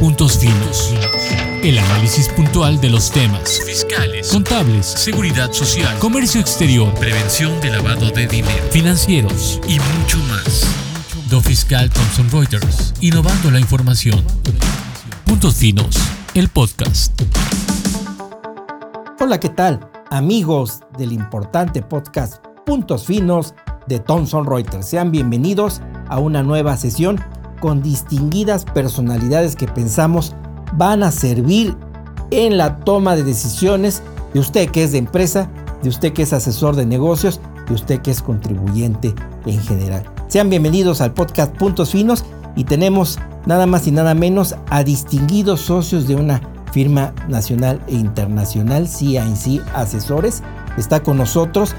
Puntos Finos. El análisis puntual de los temas fiscales, contables, seguridad social, comercio exterior, prevención de lavado de dinero, financieros y mucho más. Do Fiscal Thomson Reuters, innovando la información. Puntos Finos, el podcast. Hola, ¿qué tal? Amigos del importante podcast Puntos Finos de Thomson Reuters. Sean bienvenidos a una nueva sesión con distinguidas personalidades que pensamos van a servir en la toma de decisiones de usted que es de empresa, de usted que es asesor de negocios, de usted que es contribuyente en general. Sean bienvenidos al podcast Puntos Finos y tenemos nada más y nada menos a distinguidos socios de una firma nacional e internacional, CIC Asesores. Está con nosotros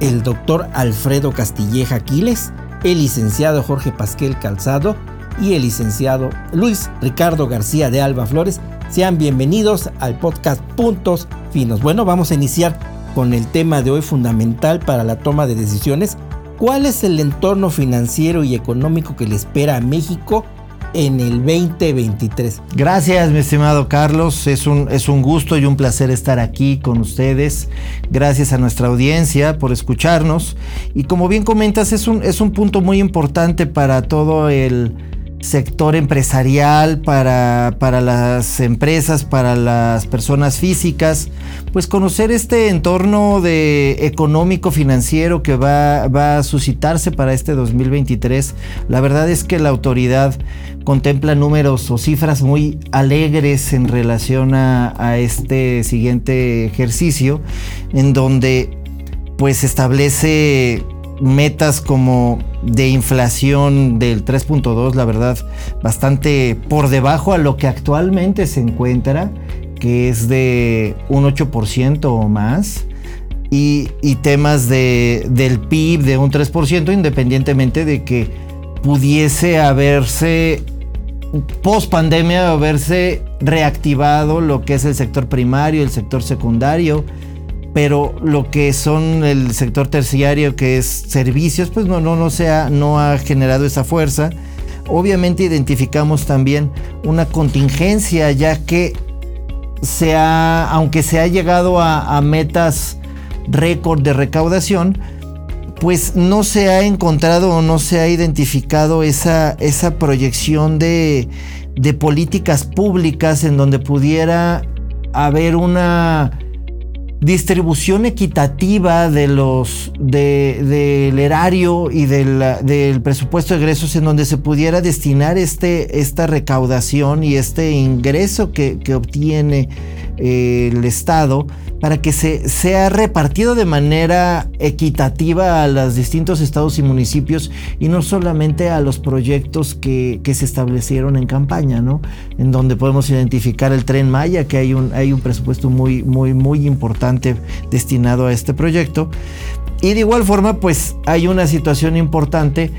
el doctor Alfredo Castilleja Aquiles, el licenciado Jorge Pasquel Calzado, y el licenciado Luis Ricardo García de Alba Flores. Sean bienvenidos al podcast Puntos Finos. Bueno, vamos a iniciar con el tema de hoy fundamental para la toma de decisiones. ¿Cuál es el entorno financiero y económico que le espera a México en el 2023. Gracias, mi estimado Carlos. Es un, es un gusto y un placer estar aquí con ustedes. Gracias a nuestra audiencia por escucharnos. Y como bien comentas, es un, es un punto muy importante para todo el sector empresarial, para, para, las empresas, para las personas físicas, pues conocer este entorno de económico financiero que va, va, a suscitarse para este 2023. La verdad es que la autoridad contempla números o cifras muy alegres en relación a, a este siguiente ejercicio, en donde pues establece metas como de inflación del 3.2, la verdad, bastante por debajo a lo que actualmente se encuentra, que es de un 8% o más. Y, temas de, del PIB de un 3%, independientemente de que pudiese haberse, post pandemia, haberse reactivado lo que es el sector primario, el sector secundario, pero lo que son el sector terciario, que es servicios, pues no, no, no, ha, no ha generado esa fuerza. Obviamente identificamos también una contingencia, ya que se ha, aunque se ha llegado a, metas récord de recaudación, pues no se ha encontrado o no se ha identificado esa, esa proyección de, de políticas públicas en donde pudiera haber una distribución equitativa de los del erario y del, presupuesto de egresos en donde se pudiera destinar este, esta recaudación y este ingreso que, que obtiene eh, el Estado para que se sea repartido de manera equitativa a los distintos estados y municipios y no solamente a los proyectos que, se establecieron en campaña, ¿no? En donde podemos identificar el tren Maya, que hay un, hay un presupuesto muy, muy, muy importante destinado a este proyecto. Y de igual forma, pues hay una situación importante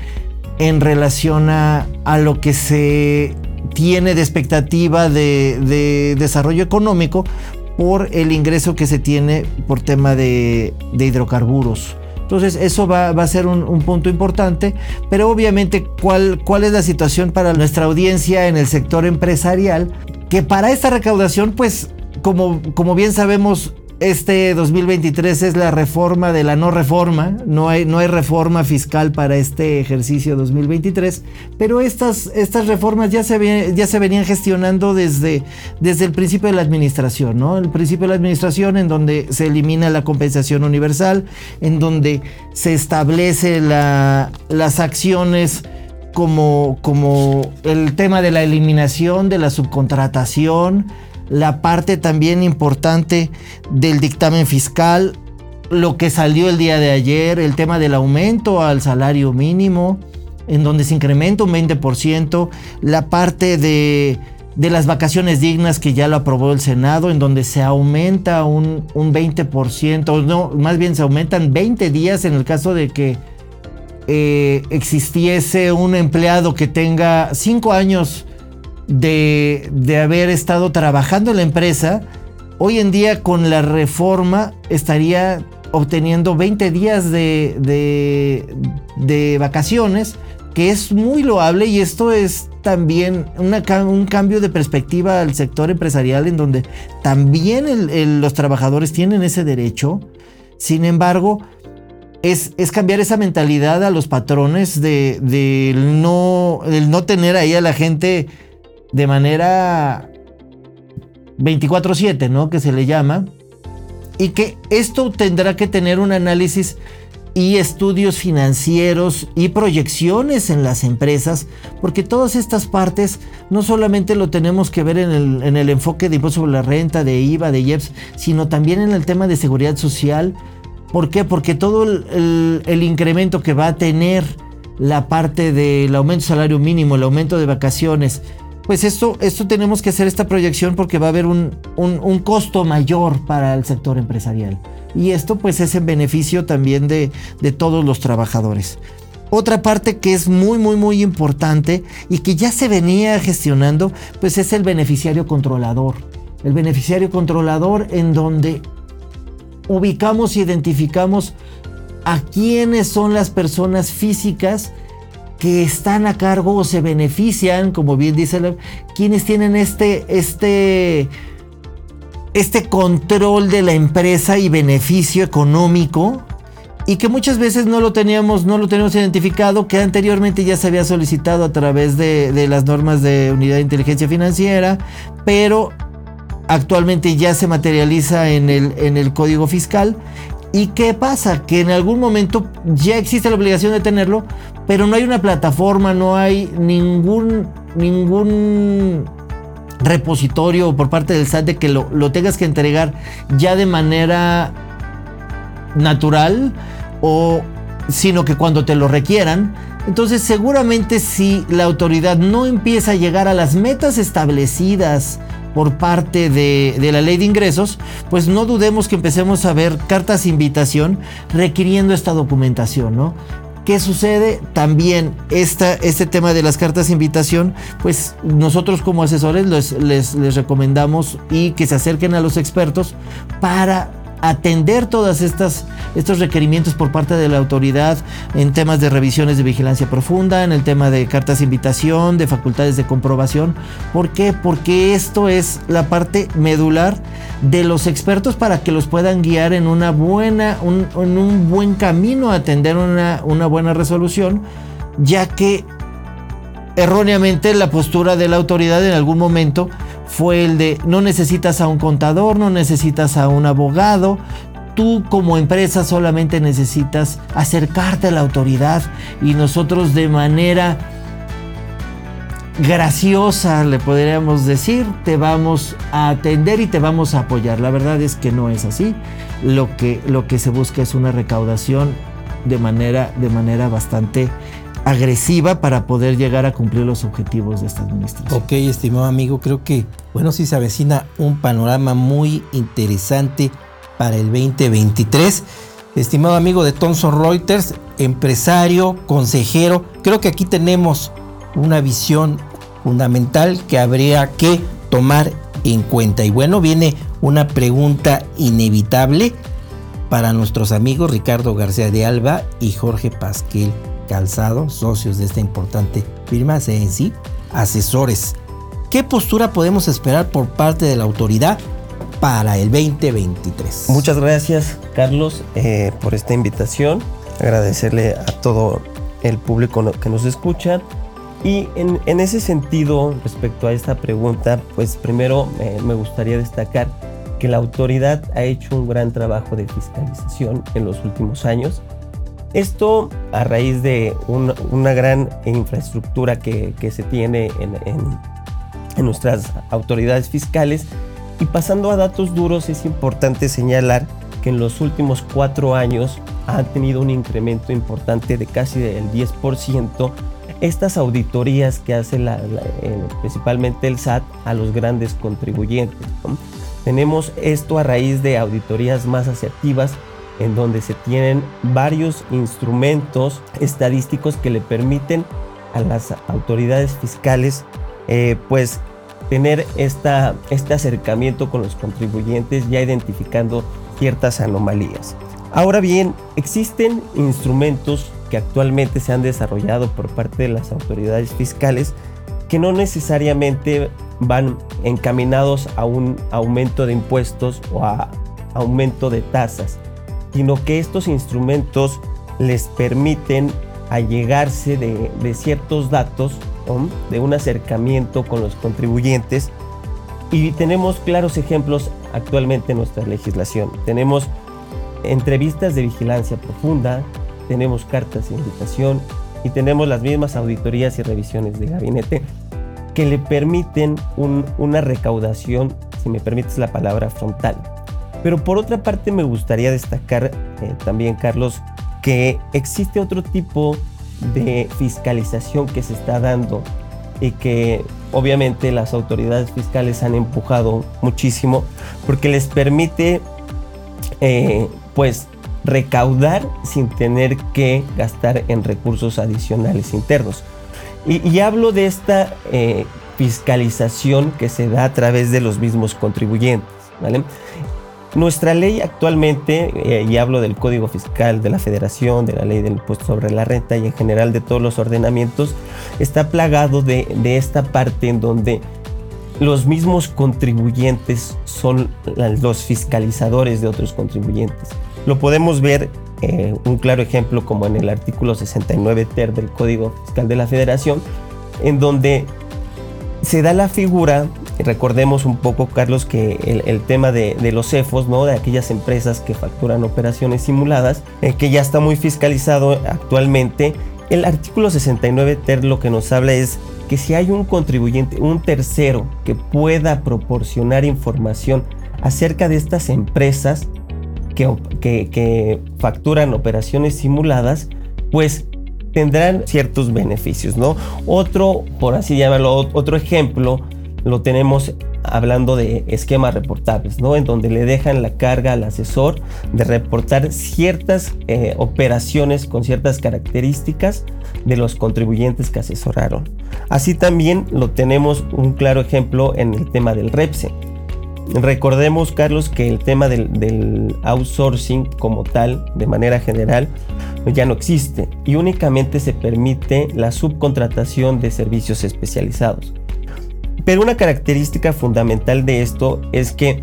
en relación a, a lo que se tiene de expectativa de, desarrollo económico por el ingreso que se tiene por tema de, hidrocarburos. Entonces eso va, a ser un, punto importante, pero obviamente ¿cuál, es la situación para nuestra audiencia en el sector empresarial, que para esta recaudación pues como bien sabemos este 2023 es la reforma de la no reforma, no hay, no hay reforma fiscal para este ejercicio 2023, pero estas, estas reformas ya se, ya se venían gestionando desde, desde el principio de la administración, ¿no? El principio de la administración en donde se elimina la compensación universal, en donde se establece la, las acciones como, como el tema de la eliminación de la subcontratación, la parte también importante del dictamen fiscal, lo que salió el día de ayer, el tema del aumento al salario mínimo, en donde se incrementa un 20%, la parte de, las vacaciones dignas que ya lo aprobó el Senado, en donde se aumenta un, un 20%, no, más bien se aumentan 20 días en el caso de que eh, existiese un empleado que tenga 5 años de, haber estado trabajando en la empresa, hoy en día con la reforma estaría obteniendo 20 días de, de, vacaciones, que es muy loable y esto es también un cambio de perspectiva al sector empresarial en donde también los trabajadores tienen ese derecho. Sin embargo, es, cambiar esa mentalidad a los patrones de, no, no tener ahí a la gente de manera 24/7, ¿no? Que se le llama. Y que esto tendrá que tener un análisis y estudios financieros y proyecciones en las empresas, porque todas estas partes no solamente lo tenemos que ver en el, enfoque de impuesto sobre la renta, de IVA, de IEPS, sino también en el tema de seguridad social. ¿Por qué? Porque todo el, el incremento que va a tener la parte del aumento de salario mínimo, el aumento de vacaciones, pues esto, esto tenemos que hacer esta proyección porque va a haber un, un, costo mayor para el sector empresarial. Y esto pues es en beneficio también de, de todos los trabajadores. Otra parte que es muy, muy, muy importante y que ya se venía gestionando, pues es el beneficiario controlador. El beneficiario controlador en donde ubicamos e identificamos a quiénes son las personas físicas que están a cargo o se benefician, como bien dice, la, quienes tienen este, este, este control de la empresa y beneficio económico y que muchas veces no lo teníamos, no lo teníamos identificado, que anteriormente ya se había solicitado a través de, de las normas de unidad de inteligencia financiera, pero actualmente ya se materializa en el, en el código fiscal ¿Y qué pasa? Que en algún momento ya existe la obligación de tenerlo, pero no hay una plataforma, no hay ningún, ningún repositorio por parte del SAT de que lo, lo tengas que entregar ya de manera natural o sino que cuando te lo requieran. Entonces seguramente si la autoridad no empieza a llegar a las metas establecidas por parte de, la ley de ingresos, pues no dudemos que empecemos a ver cartas de invitación requiriendo esta documentación, ¿no? ¿Qué sucede? También esta, este tema de las cartas de invitación, pues nosotros como asesores les, recomendamos y que se acerquen a los expertos para atender todas estas estos requerimientos por parte de la autoridad en temas de revisiones de vigilancia profunda, en el tema de cartas de invitación, de facultades de comprobación. ¿Por qué? Porque esto es la parte medular de los expertos para que los puedan guiar en una buena, un, en un buen camino a atender una, una buena resolución, ya que erróneamente la postura de la autoridad en algún momento fue el de no necesitas a un contador, no necesitas a un abogado, tú como empresa solamente necesitas acercarte a la autoridad y nosotros de manera graciosa, le podríamos decir, te vamos a atender y te vamos a apoyar. La verdad es que no es así. Lo que, lo que se busca es una recaudación de manera, de manera bastante agresiva para poder llegar a cumplir los objetivos de esta administración. Ok, estimado amigo, creo que, bueno, sí se avecina un panorama muy interesante para el 2023. Estimado amigo de Thomson Reuters, empresario, consejero, creo que aquí tenemos una visión fundamental que habría que tomar en cuenta. Y bueno, viene una pregunta inevitable para nuestros amigos Ricardo García de Alba y Jorge Pasquel Calzado, socios de esta importante firma CNC, asesores. ¿Qué postura podemos esperar por parte de la autoridad para el 2023? Muchas gracias, Carlos, eh, por esta invitación. Agradecerle a todo el público que nos escucha. Y en, ese sentido, respecto a esta pregunta, pues primero eh, me gustaría destacar que la autoridad ha hecho un gran trabajo de fiscalización en los últimos años esto a raíz de una gran infraestructura que, se tiene en, nuestras autoridades fiscales. Y pasando a datos duros, es importante señalar que en los últimos cuatro años ha tenido un incremento importante de casi del 10% estas auditorías que hace eh, principalmente el SAT a los grandes contribuyentes. Tenemos esto a raíz de auditorías más asertivas en donde se tienen varios instrumentos estadísticos que le permiten a las autoridades fiscales eh, pues tener esta, este acercamiento con los contribuyentes ya identificando ciertas anomalías. Ahora bien, existen instrumentos que actualmente se han desarrollado por parte de las autoridades fiscales que no necesariamente van encaminados a un aumento de impuestos o a aumento de tasas, sino que estos instrumentos les permiten allegarse de, ciertos datos, de un acercamiento con los contribuyentes y tenemos claros ejemplos actualmente en nuestra legislación. Tenemos entrevistas de vigilancia profunda, tenemos cartas de invitación y tenemos las mismas auditorías y revisiones de gabinete que le permiten una recaudación, si me permites la palabra, frontal. Pero por otra parte me gustaría destacar eh, también, Carlos, que existe otro tipo de fiscalización que se está dando y que obviamente las autoridades fiscales han empujado muchísimo porque les permite eh, pues recaudar sin tener que gastar en recursos adicionales internos. Y, hablo de esta eh, fiscalización que se da a través de los mismos contribuyentes. Nuestra ley actualmente, eh, y hablo del Código Fiscal de la Federación, de la ley del impuesto sobre la renta y en general de todos los ordenamientos, está plagado de, esta parte en donde los mismos contribuyentes son los fiscalizadores de otros contribuyentes. Lo podemos ver eh, un claro ejemplo como en el artículo 69 ter del Código Fiscal de la Federación, en donde se da la figura, recordemos un poco Carlos que el, tema de, los CEFOS, ¿no? de aquellas empresas que facturan operaciones simuladas, eh, que ya está muy fiscalizado actualmente, el artículo 69 ter lo que nos habla es que si hay un contribuyente, un tercero que pueda proporcionar información acerca de estas empresas, que, facturan operaciones simuladas, pues tendrán ciertos beneficios, ¿no? Otro, por así llamarlo, otro ejemplo lo tenemos hablando de esquemas reportables, ¿no? En donde le dejan la carga al asesor de reportar ciertas eh, operaciones con ciertas características de los contribuyentes que asesoraron. Así también lo tenemos un claro ejemplo en el tema del REPSE. Recordemos, Carlos, que el tema del, outsourcing como tal, de manera general, ya no existe y únicamente se permite la subcontratación de servicios especializados. Pero una característica fundamental de esto es que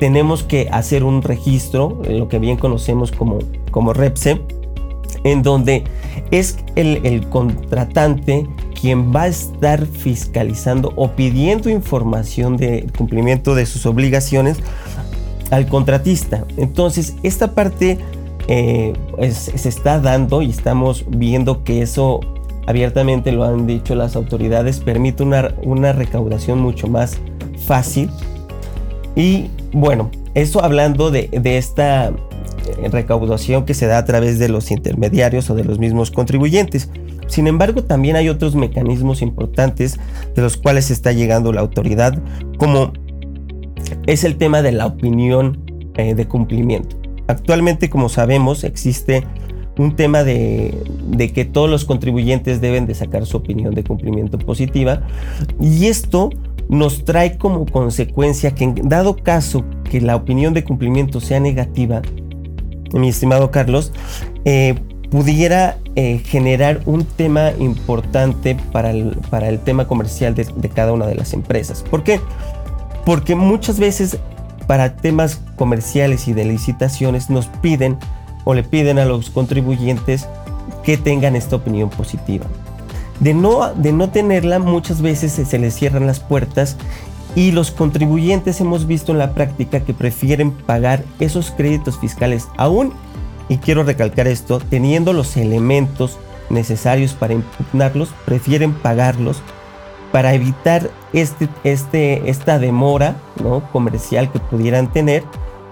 tenemos que hacer un registro, lo que bien conocemos como, como REPSE, en donde es el, el contratante quien va a estar fiscalizando o pidiendo información de cumplimiento de sus obligaciones al contratista. Entonces, esta parte eh, se está dando y estamos viendo que eso abiertamente lo han dicho las autoridades, permite una, una recaudación mucho más fácil. Y bueno, eso hablando de, de esta eh, recaudación que se da a través de los intermediarios o de los mismos contribuyentes. Sin embargo, también hay otros mecanismos importantes de los cuales está llegando la autoridad, como es el tema de la opinión eh, de cumplimiento. Actualmente, como sabemos, existe un tema de, de, que todos los contribuyentes deben de sacar su opinión de cumplimiento positiva y esto nos trae como consecuencia que dado caso que la opinión de cumplimiento sea negativa, mi estimado Carlos, eh, pudiera eh, generar un tema importante para el, para el tema comercial de, cada una de las empresas. ¿Por qué? Porque muchas veces para temas comerciales y de licitaciones nos piden o le piden a los contribuyentes que tengan esta opinión positiva. De no, de no tenerla, muchas veces se, les cierran las puertas y los contribuyentes hemos visto en la práctica que prefieren pagar esos créditos fiscales aún y quiero recalcar esto, teniendo los elementos necesarios para impugnarlos, prefieren pagarlos para evitar este, este, esta demora ¿no? comercial que pudieran tener.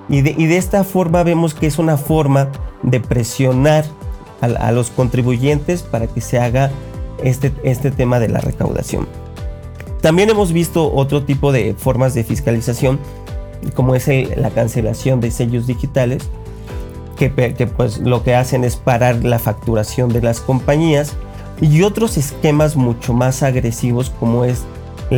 Y de, y de, esta forma vemos que es una forma de presionar a, a, los contribuyentes para que se haga este, este tema de la recaudación. También hemos visto otro tipo de formas de fiscalización, como es la cancelación de sellos digitales, que, pues lo que hacen es parar la facturación de las compañías y otros esquemas mucho más agresivos como es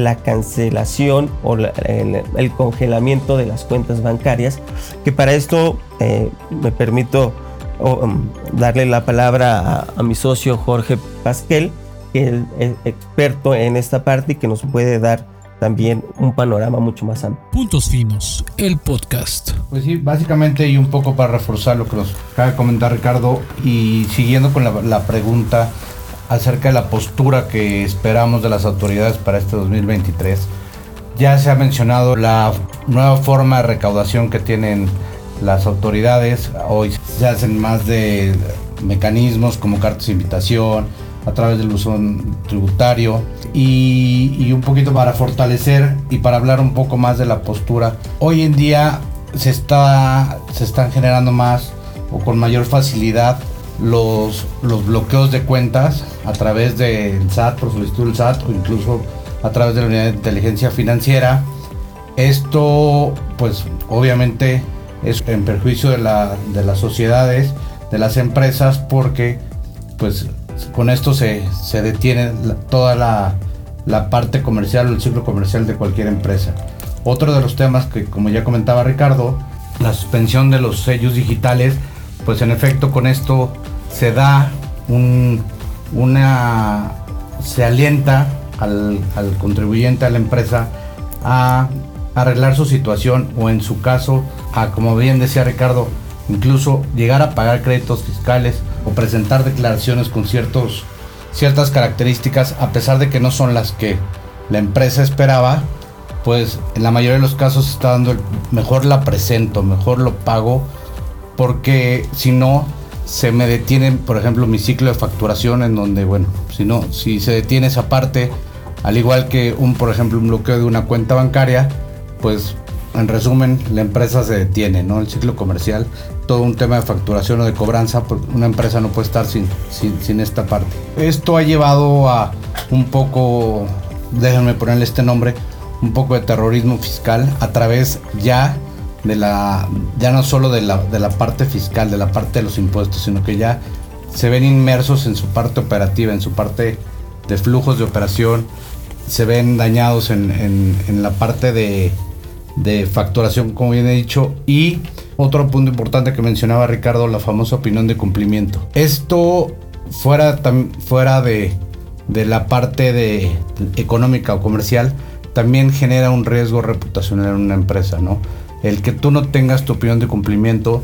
la cancelación o el, congelamiento de las cuentas bancarias que para esto eh, me permito um, darle la palabra a, mi socio Jorge Pasquel que es experto en esta parte y que nos puede dar también un panorama mucho más amplio. Puntos Finos, el podcast. Pues sí, básicamente y un poco para reforzar lo que nos acaba de comentar Ricardo y siguiendo con la, la pregunta acerca de la postura que esperamos de las autoridades para este 2023. Ya se ha mencionado la nueva forma de recaudación que tienen las autoridades. Hoy se hacen más de mecanismos como cartas de invitación, a través del buzón tributario y, y, un poquito para fortalecer y para hablar un poco más de la postura. Hoy en día se, está, se están generando más o con mayor facilidad los, los bloqueos de cuentas a través del SAT, por solicitud del SAT o incluso a través de la unidad de inteligencia financiera. Esto pues obviamente es en perjuicio de, la, de las sociedades, de las empresas porque pues con esto se, se detiene toda la, la, parte comercial o el ciclo comercial de cualquier empresa. Otro de los temas que, como ya comentaba Ricardo, la suspensión de los sellos digitales, pues en efecto con esto se da un, una, se alienta al, al contribuyente, a la empresa, a arreglar su situación o en su caso, a como bien decía Ricardo, incluso llegar a pagar créditos fiscales o presentar declaraciones con ciertos, ciertas características, a pesar de que no son las que la empresa esperaba, pues en la mayoría de los casos está dando el, mejor la presento, mejor lo pago, porque si no, se me detiene, por ejemplo, mi ciclo de facturación, en donde, bueno, si no, si se detiene esa parte, al igual que un, por ejemplo, un bloqueo de una cuenta bancaria, pues en resumen, la empresa se detiene, ¿no? El ciclo comercial, todo un tema de facturación o de cobranza, una empresa no puede estar sin, sin, esta parte. Esto ha llevado a un poco, déjenme ponerle este nombre, un poco de terrorismo fiscal a través ya de la, ya no solo de la, de la parte fiscal, de la parte de los impuestos, sino que ya se ven inmersos en su parte operativa, en su parte de flujos de operación, se ven dañados en, en, la parte de de facturación, como bien he dicho, y otro punto importante que mencionaba Ricardo, la famosa opinión de cumplimiento. Esto fuera, fuera de, de la parte de económica o comercial, también genera un riesgo reputacional en una empresa, ¿no? El que tú no tengas tu opinión de cumplimiento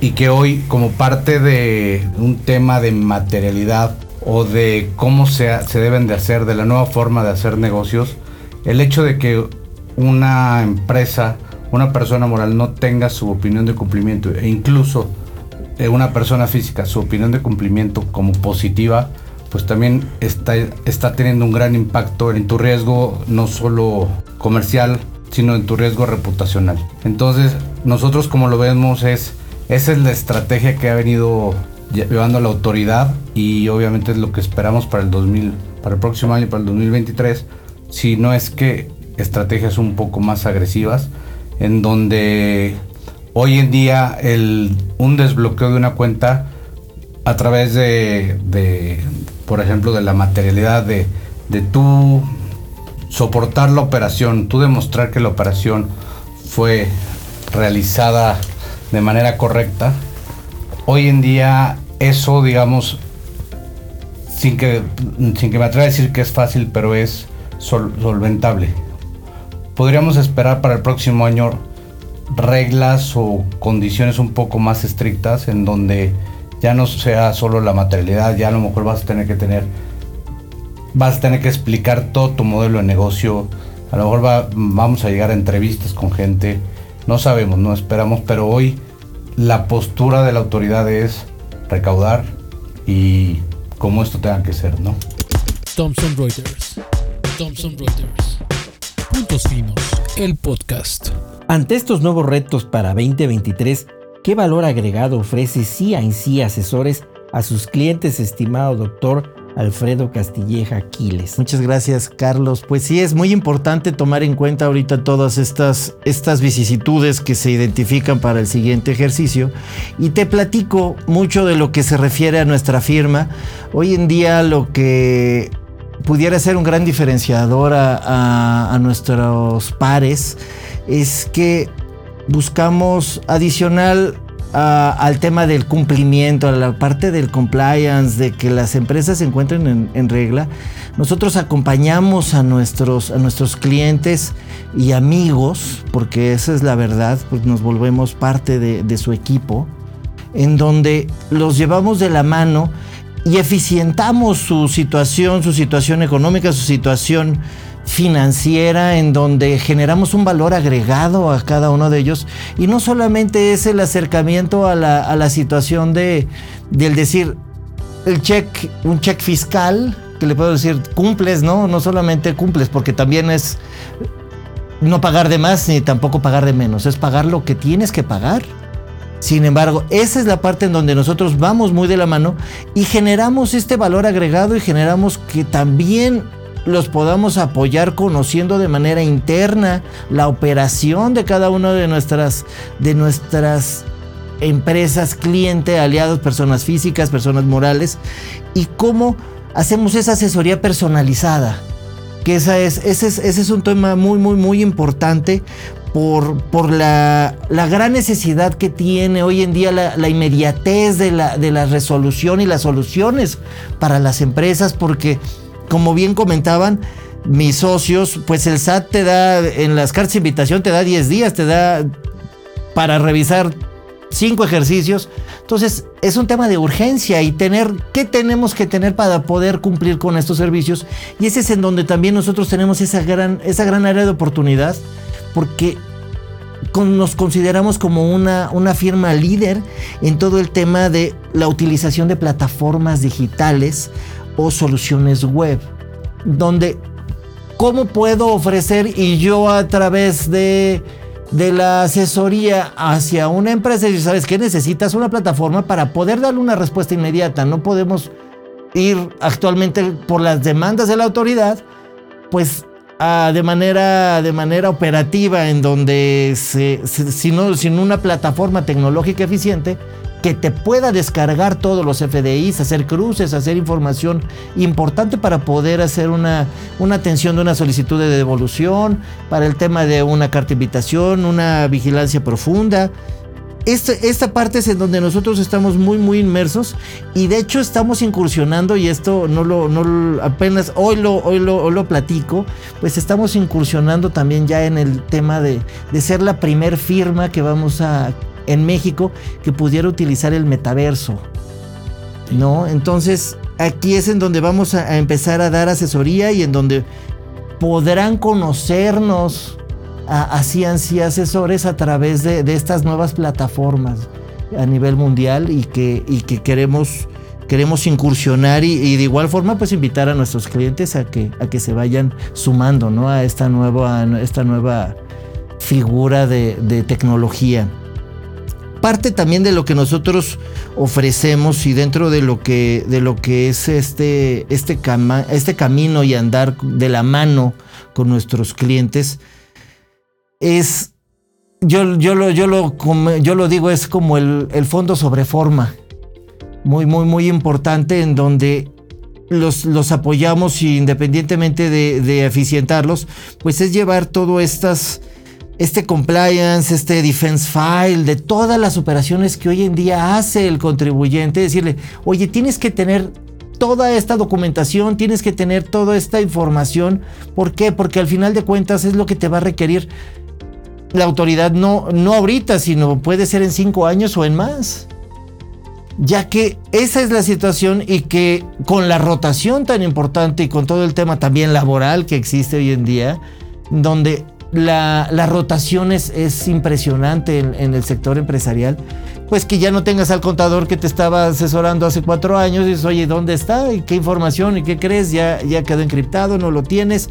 y que hoy como parte de un tema de materialidad o de cómo se, se deben de hacer, de la nueva forma de hacer negocios, el hecho de que una empresa, una persona moral no tenga su opinión de cumplimiento e incluso eh, una persona física su opinión de cumplimiento como positiva, pues también está, está teniendo un gran impacto en tu riesgo no solo comercial, sino en tu riesgo reputacional. Entonces, nosotros como lo vemos es, esa es la estrategia que ha venido llevando la autoridad y obviamente es lo que esperamos para el 2000, para el próximo año, para el 2023, si no es que estrategias un poco más agresivas, en donde hoy en día el, un desbloqueo de una cuenta a través de, de por ejemplo, de la materialidad de, de tú soportar la operación, tú demostrar que la operación fue realizada de manera correcta, hoy en día eso, digamos, sin que, sin que me atreva a decir que es fácil, pero es solventable. Podríamos esperar para el próximo año reglas o condiciones un poco más estrictas en donde ya no sea solo la materialidad, ya a lo mejor vas a tener que tener, vas a tener que explicar todo tu modelo de negocio, a lo mejor vamos a llegar a entrevistas con gente, no sabemos, no esperamos, pero hoy la postura de la autoridad es recaudar y como esto tenga que ser, ¿no? Thomson Reuters. Thomson Reuters. Puntos Finos, el podcast. Ante estos nuevos retos para 2023, ¿qué valor agregado ofrece CINC Asesores a sus clientes, estimado doctor Alfredo Castilleja Quiles. Muchas gracias, Carlos. Pues sí, es muy importante tomar en cuenta ahorita todas estas, estas vicisitudes que se identifican para el siguiente ejercicio. Y te platico mucho de lo que se refiere a nuestra firma. Hoy en día lo que pudiera ser un gran diferenciador a, nuestros pares es que buscamos adicional al tema del cumplimiento, a la parte del compliance, de que las empresas se encuentren en, regla, nosotros acompañamos a nuestros, a nuestros clientes y amigos, porque esa es la verdad, pues nos volvemos parte de, de su equipo, en donde los llevamos de la mano y eficientamos su situación, su situación económica, su situación financiera en donde generamos un valor agregado a cada uno de ellos y no solamente es el acercamiento a la, situación de del decir el check, un check fiscal, que le puedo decir cumples, ¿no? No solamente cumples, porque también es no pagar de más ni tampoco pagar de menos, es pagar lo que tienes que pagar. Sin embargo, esa es la parte en donde nosotros vamos muy de la mano y generamos este valor agregado y generamos que también los podamos apoyar conociendo de manera interna la operación de cada una de nuestras, de nuestras empresas, clientes, aliados, personas físicas, personas morales, y cómo hacemos esa asesoría personalizada. Que esa es, ese, es, ese es un tema muy, muy, muy importante por, por la, la, gran necesidad que tiene hoy en día la, la inmediatez de la, de la resolución y las soluciones para las empresas, porque como bien comentaban mis socios, pues el SAT te da, en las cartas de invitación te da 10 días, te da para revisar cinco ejercicios. Entonces, es un tema de urgencia y tener, ¿qué tenemos que tener para poder cumplir con estos servicios? Y ese es en donde también nosotros tenemos esa gran, esa gran área de oportunidad, porque nos consideramos como una, una firma líder en todo el tema de la utilización de plataformas digitales o soluciones web, donde cómo puedo ofrecer y yo a través de, de la asesoría hacia una empresa, y sabes que necesitas una plataforma para poder darle una respuesta inmediata, no podemos ir actualmente por las demandas de la autoridad, pues de, manera, de manera operativa en donde se, sin una plataforma tecnológica eficiente, que te pueda descargar todos los FDIs, hacer cruces, hacer información importante para poder hacer una, una atención de una solicitud de devolución, para el tema de una carta invitación, una vigilancia profunda. Este, esta, parte es en donde nosotros estamos muy, muy inmersos y de hecho estamos incursionando, y esto no lo, no apenas hoy lo, hoy lo, lo platico, pues estamos incursionando también ya en el tema de, de ser la primer firma que vamos a en México que pudiera utilizar el metaverso. ¿No? Entonces, aquí es en donde vamos a, empezar a dar asesoría y en donde podrán conocernos así así asesores a través de, estas nuevas plataformas a nivel mundial y que, y que queremos, queremos incursionar y, de igual forma pues invitar a nuestros clientes a que, a que se vayan sumando ¿no? a esta nueva, esta nueva figura de, de tecnología parte también de lo que nosotros ofrecemos y dentro de lo que, de lo que es este, este, este camino y andar de la mano con nuestros clientes, es, yo, yo, lo, yo, lo, yo lo digo, es como el, fondo sobre forma, muy, muy, muy importante en donde los, los, apoyamos independientemente de, de, eficientarlos, pues es llevar todas estas este compliance, este defense file, de todas las operaciones que hoy en día hace el contribuyente, decirle, oye, tienes que tener toda esta documentación, tienes que tener toda esta información. ¿Por qué? Porque al final de cuentas es lo que te va a requerir la autoridad, no, no ahorita, sino puede ser en cinco años o en más. Ya que esa es la situación y que con la rotación tan importante y con todo el tema también laboral que existe hoy en día, donde la, rotación es, impresionante en, el sector empresarial. Pues que ya no tengas al contador que te estaba asesorando hace cuatro años y dices, oye, ¿dónde está? ¿Y qué información? ¿Y qué crees? Ya, ya quedó encriptado, no lo tienes.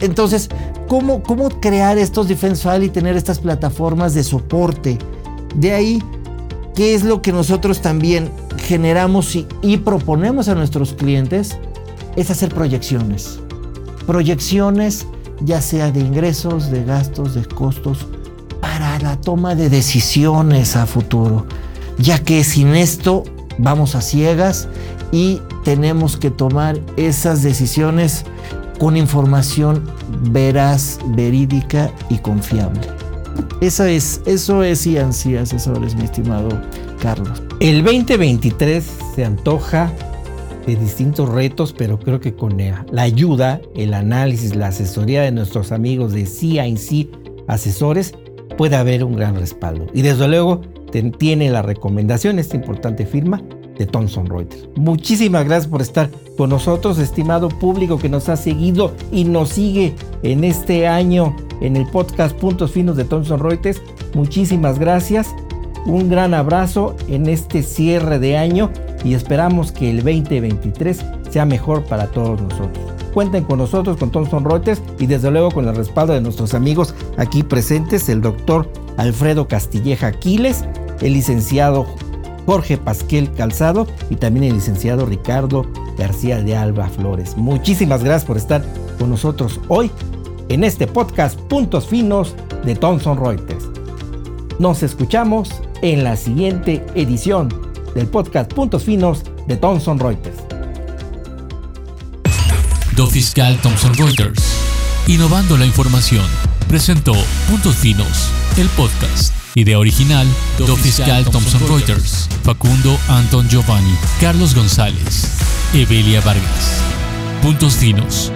Entonces, ¿cómo, ¿cómo crear estos defense file y tener estas plataformas de soporte? De ahí, ¿qué es lo que nosotros también generamos y, y proponemos a nuestros clientes? Es hacer proyecciones. Proyecciones ya sea de ingresos, de gastos, de costos, para la toma de decisiones a futuro, ya que sin esto vamos a ciegas y tenemos que tomar esas decisiones con información veraz, verídica y confiable. Esa es, eso es Asesores, mi estimado Carlos. El 2023 se antoja de distintos retos, pero creo que con la ayuda, el análisis, la asesoría de nuestros amigos de CINC Asesores, puede haber un gran respaldo. Y desde luego tiene la recomendación, esta importante firma de Thomson Reuters. Muchísimas gracias por estar con nosotros, estimado público que nos ha seguido y nos sigue en este año en el podcast Puntos Finos de Thomson Reuters. Muchísimas gracias. Un gran abrazo en este cierre de año y esperamos que el 2023 sea mejor para todos nosotros. Cuenten con nosotros, con Thomson Reuters y desde luego con el respaldo de nuestros amigos aquí presentes, el doctor Alfredo Castilleja Aquiles, el licenciado Jorge Pasquel Calzado y también el licenciado Ricardo García de Alba Flores. Muchísimas gracias por estar con nosotros hoy en este podcast Puntos Finos de Thomson Reuters. Nos escuchamos en la siguiente edición del podcast Puntos Finos de Thomson Reuters. Do Fiscal Thomson Reuters. Innovando la información. Presentó Puntos Finos, el podcast. Idea original, Do Fiscal Thomson Reuters. Facundo Anton Giovanni. Carlos González. Evelia Vargas. Puntos Finos